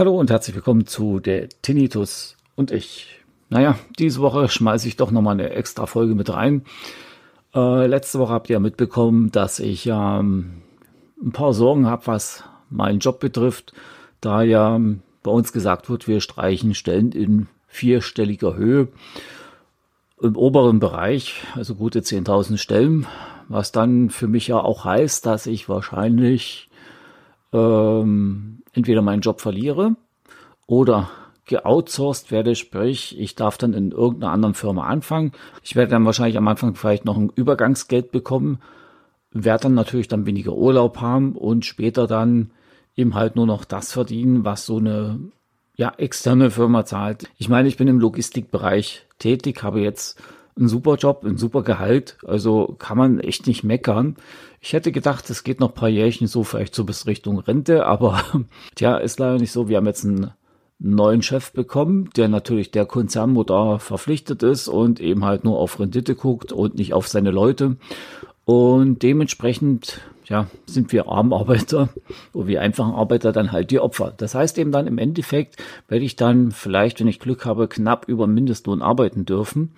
Hallo und herzlich willkommen zu der Tinnitus und ich. Naja, diese Woche schmeiße ich doch nochmal eine extra Folge mit rein. Äh, letzte Woche habt ihr mitbekommen, dass ich ähm, ein paar Sorgen habe, was meinen Job betrifft, da ja ähm, bei uns gesagt wird, wir streichen Stellen in vierstelliger Höhe im oberen Bereich, also gute 10.000 Stellen, was dann für mich ja auch heißt, dass ich wahrscheinlich ähm, entweder meinen Job verliere oder geoutsourced werde, sprich, ich darf dann in irgendeiner anderen Firma anfangen. Ich werde dann wahrscheinlich am Anfang vielleicht noch ein Übergangsgeld bekommen, werde dann natürlich dann weniger Urlaub haben und später dann eben halt nur noch das verdienen, was so eine ja, externe Firma zahlt. Ich meine, ich bin im Logistikbereich tätig, habe jetzt einen super Job, ein super Gehalt, also kann man echt nicht meckern. Ich hätte gedacht, es geht noch ein paar Jährchen so vielleicht so bis Richtung Rente, aber tja, ist leider nicht so. Wir haben jetzt einen neuen Chef bekommen, der natürlich der Konzernmutter verpflichtet ist und eben halt nur auf Rendite guckt und nicht auf seine Leute. Und dementsprechend, ja, sind wir Armarbeiter oder wir einfachen Arbeiter dann halt die Opfer. Das heißt eben dann im Endeffekt werde ich dann vielleicht, wenn ich Glück habe, knapp über Mindestlohn arbeiten dürfen.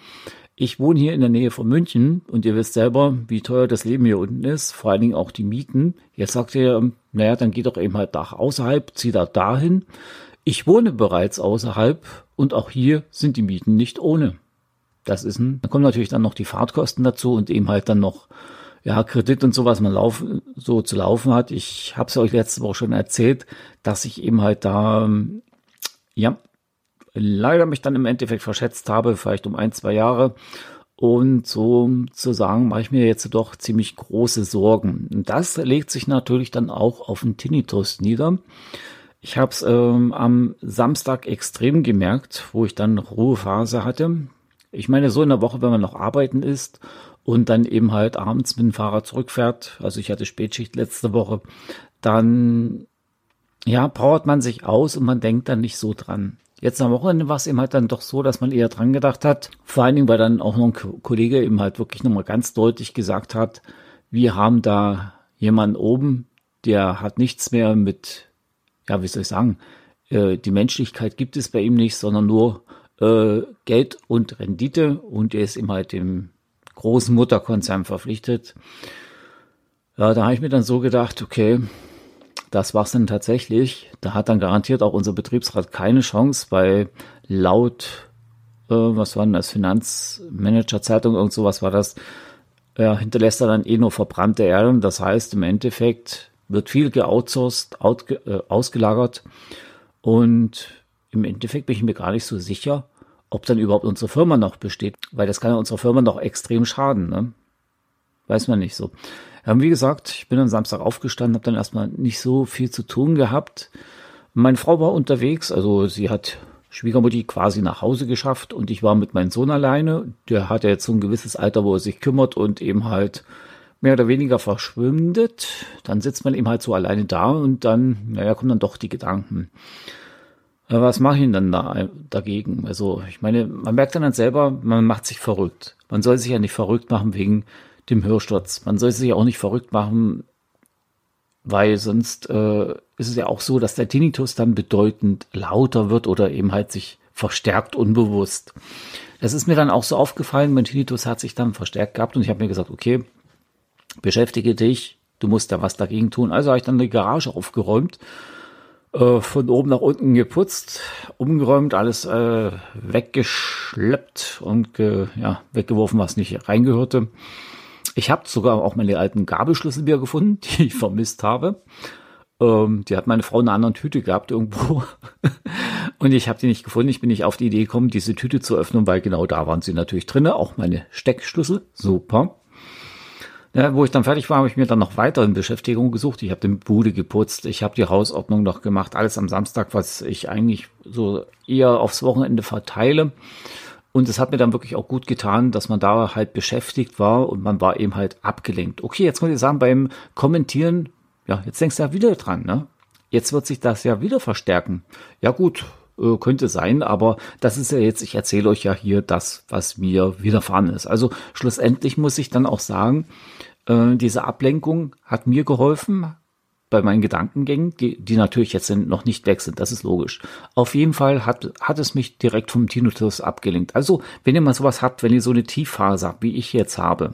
Ich wohne hier in der Nähe von München und ihr wisst selber, wie teuer das Leben hier unten ist, vor allen Dingen auch die Mieten. Jetzt sagt ihr, naja, dann geht doch eben halt nach außerhalb, zieht da dahin. Ich wohne bereits außerhalb und auch hier sind die Mieten nicht ohne. Das ist ein, da kommen natürlich dann noch die Fahrtkosten dazu und eben halt dann noch ja, Kredit und so, was man laufen, so zu laufen hat. Ich habe es euch letzte Woche schon erzählt, dass ich eben halt da, ja, leider mich dann im Endeffekt verschätzt habe, vielleicht um ein, zwei Jahre. Und so zu sagen, mache ich mir jetzt doch ziemlich große Sorgen. Und das legt sich natürlich dann auch auf den Tinnitus nieder. Ich habe es ähm, am Samstag extrem gemerkt, wo ich dann Ruhephase hatte. Ich meine, so in der Woche, wenn man noch arbeiten ist und dann eben halt abends mit dem Fahrrad zurückfährt, also ich hatte Spätschicht letzte Woche, dann ja, powert man sich aus und man denkt dann nicht so dran. Jetzt am Wochenende war es eben halt dann doch so, dass man eher dran gedacht hat. Vor allen Dingen, weil dann auch noch ein Kollege eben halt wirklich nochmal ganz deutlich gesagt hat, wir haben da jemanden oben, der hat nichts mehr mit, ja, wie soll ich sagen, äh, die Menschlichkeit gibt es bei ihm nicht, sondern nur äh, Geld und Rendite und er ist eben halt dem großen Mutterkonzern verpflichtet. Ja, da habe ich mir dann so gedacht, okay, das war's dann tatsächlich. Da hat dann garantiert auch unser Betriebsrat keine Chance, weil laut, äh, was war denn das, Finanzmanager-Zeitung, irgend sowas war das, ja, hinterlässt er dann eh nur verbrannte Erde. Das heißt, im Endeffekt wird viel geoutsourced, out, äh, ausgelagert und im Endeffekt bin ich mir gar nicht so sicher, ob dann überhaupt unsere Firma noch besteht, weil das kann ja unserer Firma noch extrem schaden, ne? Weiß man nicht so. Ja, wie gesagt, ich bin am Samstag aufgestanden, habe dann erstmal nicht so viel zu tun gehabt. Meine Frau war unterwegs, also sie hat Schwiegermutti quasi nach Hause geschafft und ich war mit meinem Sohn alleine. Der hat ja jetzt so ein gewisses Alter, wo er sich kümmert und eben halt mehr oder weniger verschwindet. Dann sitzt man eben halt so alleine da und dann, naja, kommen dann doch die Gedanken. Was mache ich denn da dagegen? Also, ich meine, man merkt dann, dann selber, man macht sich verrückt. Man soll sich ja nicht verrückt machen wegen dem Hörsturz. Man soll sich auch nicht verrückt machen, weil sonst äh, ist es ja auch so, dass der Tinnitus dann bedeutend lauter wird oder eben halt sich verstärkt unbewusst. Das ist mir dann auch so aufgefallen, mein Tinnitus hat sich dann verstärkt gehabt und ich habe mir gesagt, okay, beschäftige dich, du musst da was dagegen tun. Also habe ich dann die Garage aufgeräumt, äh, von oben nach unten geputzt, umgeräumt, alles äh, weggeschleppt und ge, ja, weggeworfen, was nicht reingehörte. Ich habe sogar auch meine alten Gabelschlüssel wieder gefunden, die ich vermisst habe. Ähm, die hat meine Frau in einer anderen Tüte gehabt irgendwo. und ich habe die nicht gefunden. Ich bin nicht auf die Idee gekommen, diese Tüte zu öffnen, weil genau da waren sie natürlich drin. Auch meine Steckschlüssel. Super. Ja, wo ich dann fertig war, habe ich mir dann noch weiteren Beschäftigungen gesucht. Ich habe den Bude geputzt, ich habe die Hausordnung noch gemacht, alles am Samstag, was ich eigentlich so eher aufs Wochenende verteile. Und es hat mir dann wirklich auch gut getan, dass man da halt beschäftigt war und man war eben halt abgelenkt. Okay, jetzt muss ich sagen, beim Kommentieren, ja, jetzt denkst du ja wieder dran, ne? Jetzt wird sich das ja wieder verstärken. Ja gut, äh, könnte sein, aber das ist ja jetzt, ich erzähle euch ja hier das, was mir widerfahren ist. Also schlussendlich muss ich dann auch sagen, äh, diese Ablenkung hat mir geholfen, bei meinen Gedankengängen, die, die natürlich jetzt noch nicht weg sind, das ist logisch. Auf jeden Fall hat, hat es mich direkt vom Tinnitus abgelenkt. Also, wenn ihr mal sowas habt, wenn ihr so eine Tiefphase habt, wie ich jetzt habe,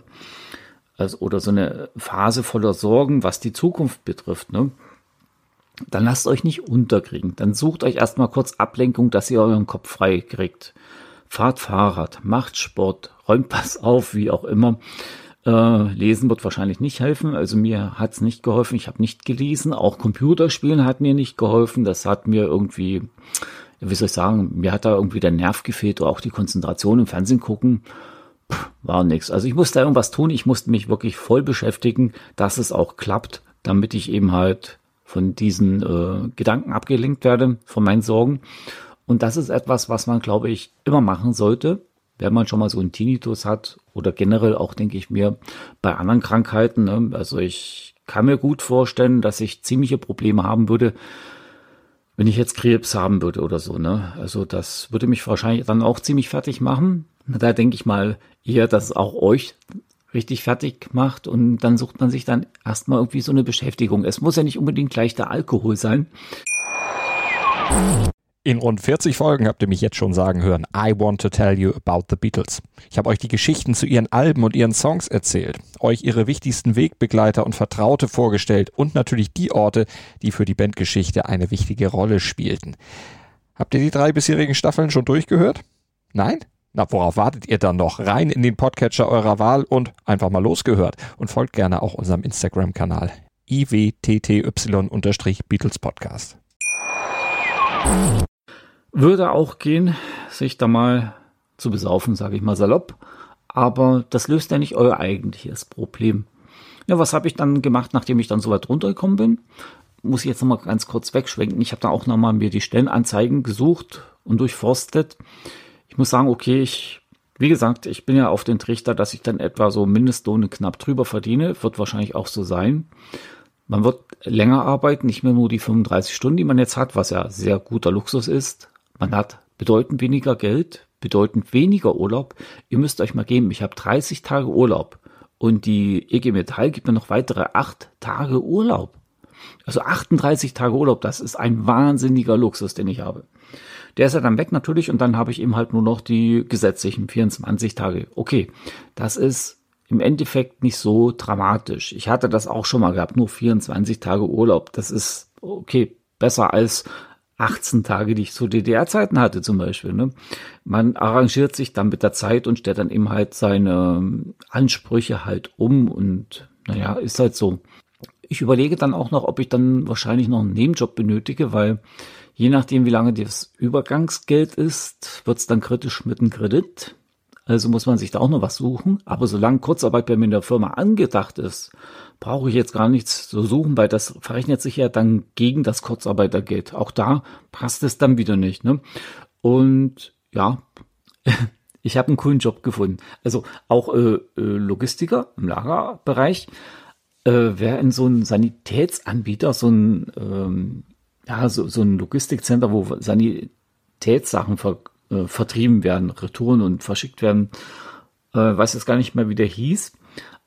also, oder so eine Phase voller Sorgen, was die Zukunft betrifft, ne, dann lasst euch nicht unterkriegen. Dann sucht euch erstmal kurz Ablenkung, dass ihr euren Kopf frei kriegt. Fahrt Fahrrad, macht Sport, räumt was auf, wie auch immer. Äh, lesen wird wahrscheinlich nicht helfen. Also mir hat es nicht geholfen. Ich habe nicht gelesen. Auch Computerspielen hat mir nicht geholfen. Das hat mir irgendwie, wie soll ich sagen, mir hat da irgendwie der Nerv gefehlt oder auch die Konzentration im Fernsehen gucken. Pff, war nichts. Also ich musste irgendwas tun. Ich musste mich wirklich voll beschäftigen, dass es auch klappt, damit ich eben halt von diesen äh, Gedanken abgelenkt werde, von meinen Sorgen. Und das ist etwas, was man, glaube ich, immer machen sollte, wenn man schon mal so einen Tinnitus hat oder generell auch, denke ich mir, bei anderen Krankheiten. Ne? Also ich kann mir gut vorstellen, dass ich ziemliche Probleme haben würde, wenn ich jetzt Krebs haben würde oder so. Ne? Also das würde mich wahrscheinlich dann auch ziemlich fertig machen. Da denke ich mal eher, dass es auch euch richtig fertig macht und dann sucht man sich dann erstmal irgendwie so eine Beschäftigung. Es muss ja nicht unbedingt gleich der Alkohol sein. In rund 40 Folgen habt ihr mich jetzt schon sagen hören, I want to tell you about the Beatles. Ich habe euch die Geschichten zu ihren Alben und ihren Songs erzählt, euch ihre wichtigsten Wegbegleiter und Vertraute vorgestellt und natürlich die Orte, die für die Bandgeschichte eine wichtige Rolle spielten. Habt ihr die drei bisherigen Staffeln schon durchgehört? Nein? Na, worauf wartet ihr dann noch? Rein in den Podcatcher eurer Wahl und einfach mal losgehört. Und folgt gerne auch unserem Instagram-Kanal iwtty-Beatles Podcast. Würde auch gehen, sich da mal zu besaufen, sage ich mal salopp. Aber das löst ja nicht euer eigentliches Problem. Ja, was habe ich dann gemacht, nachdem ich dann so weit runtergekommen bin? Muss ich jetzt nochmal ganz kurz wegschwenken. Ich habe da auch nochmal mir die Stellenanzeigen gesucht und durchforstet ich muss sagen, okay, ich, wie gesagt, ich bin ja auf den Trichter, dass ich dann etwa so Mindestlohne knapp drüber verdiene. Wird wahrscheinlich auch so sein. Man wird länger arbeiten, nicht mehr nur die 35 Stunden, die man jetzt hat, was ja sehr guter Luxus ist. Man hat bedeutend weniger Geld, bedeutend weniger Urlaub. Ihr müsst euch mal geben, ich habe 30 Tage Urlaub und die EG Metall gibt mir noch weitere 8 Tage Urlaub. Also 38 Tage Urlaub, das ist ein wahnsinniger Luxus, den ich habe. Der ist ja dann weg natürlich und dann habe ich eben halt nur noch die gesetzlichen 24 Tage. Okay, das ist im Endeffekt nicht so dramatisch. Ich hatte das auch schon mal gehabt, nur 24 Tage Urlaub. Das ist okay, besser als 18 Tage, die ich zu DDR-Zeiten hatte zum Beispiel. Ne? Man arrangiert sich dann mit der Zeit und stellt dann eben halt seine Ansprüche halt um und naja, ist halt so. Ich überlege dann auch noch, ob ich dann wahrscheinlich noch einen Nebenjob benötige, weil Je nachdem, wie lange das Übergangsgeld ist, wird es dann kritisch mit dem Kredit. Also muss man sich da auch noch was suchen. Aber solange Kurzarbeit bei mir in der Firma angedacht ist, brauche ich jetzt gar nichts zu suchen, weil das verrechnet sich ja dann gegen das Kurzarbeitergeld. Auch da passt es dann wieder nicht. Ne? Und ja, ich habe einen coolen Job gefunden. Also auch äh, äh Logistiker im Lagerbereich. Äh, wer in so einem Sanitätsanbieter, so ein ähm, ja, so, so ein Logistikcenter, wo Sanitätssachen ver, äh, vertrieben werden, Retouren und verschickt werden. Äh, weiß jetzt gar nicht mehr, wie der hieß.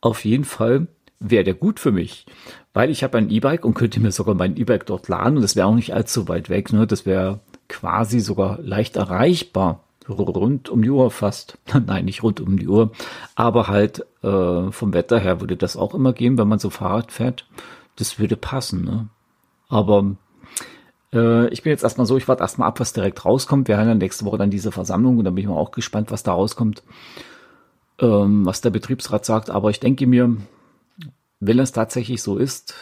Auf jeden Fall wäre der gut für mich, weil ich habe ein E-Bike und könnte mir sogar mein E-Bike dort laden und das wäre auch nicht allzu weit weg. Ne? Das wäre quasi sogar leicht erreichbar. Rund um die Uhr fast. Nein, nicht rund um die Uhr. Aber halt äh, vom Wetter her würde das auch immer gehen, wenn man so Fahrrad fährt. Das würde passen. Ne? Aber äh, ich bin jetzt erstmal so, ich warte erstmal ab, was direkt rauskommt. Wir haben dann nächste Woche dann diese Versammlung und da bin ich mal auch gespannt, was da rauskommt, ähm, was der Betriebsrat sagt. Aber ich denke mir, wenn es tatsächlich so ist,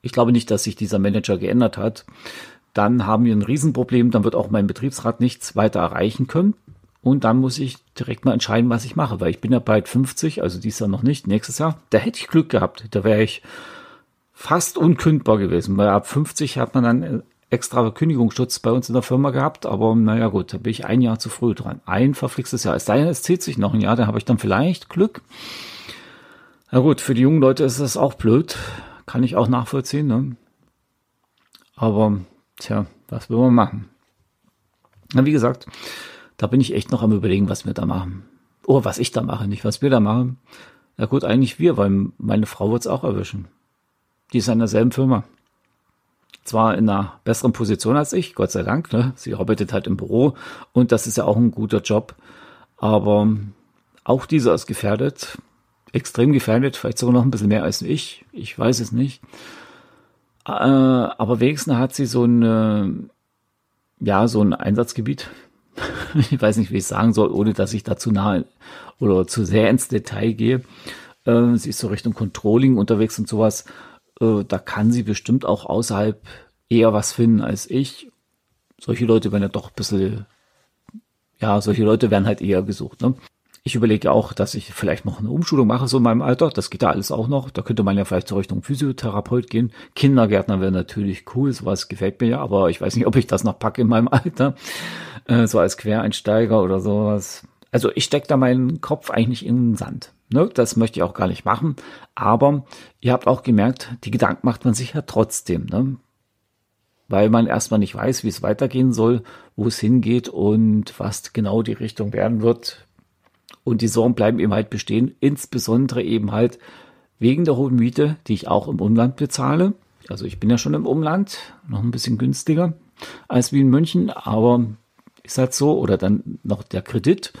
ich glaube nicht, dass sich dieser Manager geändert hat, dann haben wir ein Riesenproblem, dann wird auch mein Betriebsrat nichts weiter erreichen können. Und dann muss ich direkt mal entscheiden, was ich mache, weil ich bin ja bald 50, also dies Jahr noch nicht, nächstes Jahr. Da hätte ich Glück gehabt. Da wäre ich fast unkündbar gewesen, weil ab 50 hat man dann extra Kündigungsschutz bei uns in der Firma gehabt, aber naja gut, da bin ich ein Jahr zu früh dran. Ein verflixtes Jahr. Es sei denn, es zieht sich noch ein Jahr, da habe ich dann vielleicht Glück. Na gut, für die jungen Leute ist das auch blöd. Kann ich auch nachvollziehen, ne? Aber, tja, was will man machen? Na, wie gesagt, da bin ich echt noch am überlegen, was wir da machen. Oh, was ich da mache, nicht was wir da machen. Na gut, eigentlich wir, weil meine Frau wird es auch erwischen. Die ist in derselben Firma. Zwar in einer besseren Position als ich, Gott sei Dank. Ne? Sie arbeitet halt im Büro und das ist ja auch ein guter Job. Aber auch dieser ist gefährdet. Extrem gefährdet, vielleicht sogar noch ein bisschen mehr als ich. Ich weiß es nicht. Äh, aber wenigstens hat sie so ein, ja, so ein Einsatzgebiet. ich weiß nicht, wie ich es sagen soll, ohne dass ich dazu nahe oder zu sehr ins Detail gehe. Äh, sie ist so Richtung Controlling unterwegs und sowas. Äh, da kann sie bestimmt auch außerhalb eher was finden als ich. Solche Leute werden ja doch ein bisschen, ja, solche Leute werden halt eher gesucht. Ne? Ich überlege auch, dass ich vielleicht noch eine Umschulung mache, so in meinem Alter. Das geht ja alles auch noch. Da könnte man ja vielleicht zur Richtung Physiotherapeut gehen. Kindergärtner wäre natürlich cool, sowas gefällt mir ja, aber ich weiß nicht, ob ich das noch packe in meinem Alter. Äh, so als Quereinsteiger oder sowas. Also ich stecke da meinen Kopf eigentlich in den Sand. Ne? Das möchte ich auch gar nicht machen. Aber ihr habt auch gemerkt, die Gedanken macht man sich ja trotzdem. Ne? Weil man erstmal nicht weiß, wie es weitergehen soll, wo es hingeht und was genau die Richtung werden wird. Und die Sorgen bleiben eben halt bestehen, insbesondere eben halt wegen der hohen Miete, die ich auch im Umland bezahle. Also ich bin ja schon im Umland, noch ein bisschen günstiger als wie in München, aber ist halt so. Oder dann noch der Kredit.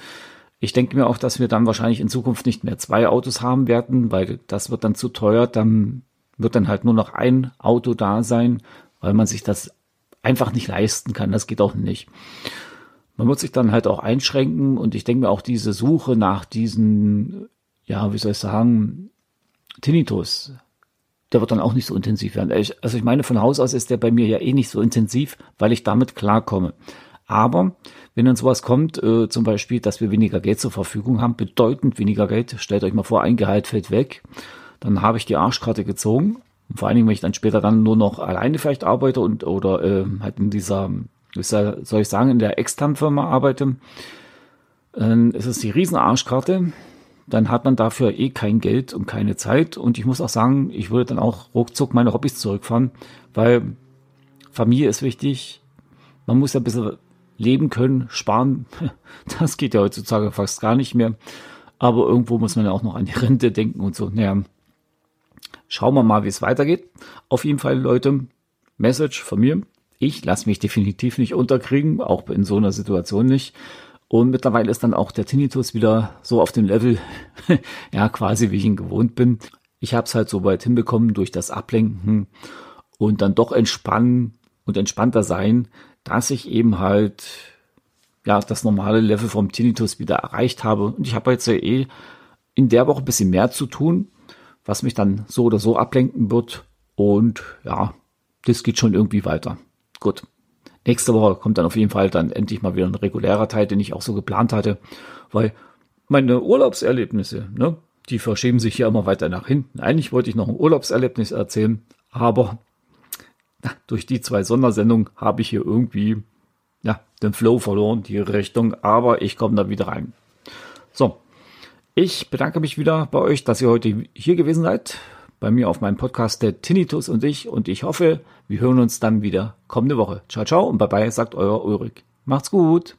Ich denke mir auch, dass wir dann wahrscheinlich in Zukunft nicht mehr zwei Autos haben werden, weil das wird dann zu teuer. Dann wird dann halt nur noch ein Auto da sein, weil man sich das einfach nicht leisten kann. Das geht auch nicht. Man wird sich dann halt auch einschränken und ich denke mir auch diese Suche nach diesen, ja, wie soll ich sagen, Tinnitus, der wird dann auch nicht so intensiv werden. Also ich meine, von Haus aus ist der bei mir ja eh nicht so intensiv, weil ich damit klarkomme. Aber wenn dann sowas kommt, äh, zum Beispiel, dass wir weniger Geld zur Verfügung haben, bedeutend weniger Geld, stellt euch mal vor, ein Gehalt fällt weg, dann habe ich die Arschkarte gezogen. Und vor allen Dingen, wenn ich dann später dann nur noch alleine vielleicht arbeite und oder äh, halt in dieser, soll ich sagen, in der externen Firma arbeite, dann ist es die Riesenarschkarte. Dann hat man dafür eh kein Geld und keine Zeit. Und ich muss auch sagen, ich würde dann auch ruckzuck meine Hobbys zurückfahren, weil Familie ist wichtig. Man muss ja ein bisschen leben können, sparen, das geht ja heutzutage fast gar nicht mehr. Aber irgendwo muss man ja auch noch an die Rente denken und so. Naja, schauen wir mal, wie es weitergeht. Auf jeden Fall, Leute, Message von mir. Ich lasse mich definitiv nicht unterkriegen, auch in so einer Situation nicht. Und mittlerweile ist dann auch der Tinnitus wieder so auf dem Level, ja, quasi wie ich ihn gewohnt bin. Ich habe es halt so weit hinbekommen durch das Ablenken und dann doch entspannen und entspannter sein, dass ich eben halt ja das normale Level vom Tinnitus wieder erreicht habe. Und ich habe jetzt ja eh in der Woche ein bisschen mehr zu tun, was mich dann so oder so ablenken wird. Und ja, das geht schon irgendwie weiter. Gut. Nächste Woche kommt dann auf jeden Fall dann endlich mal wieder ein regulärer Teil, den ich auch so geplant hatte, weil meine Urlaubserlebnisse, ne, die verschieben sich ja immer weiter nach hinten. Eigentlich wollte ich noch ein Urlaubserlebnis erzählen, aber durch die zwei Sondersendungen habe ich hier irgendwie ja, den Flow verloren, die Richtung, aber ich komme da wieder rein. So, ich bedanke mich wieder bei euch, dass ihr heute hier gewesen seid, bei mir auf meinem Podcast der Tinnitus und ich und ich hoffe, wir hören uns dann wieder kommende Woche. Ciao, ciao und bye bye, sagt euer Ulrich. Macht's gut.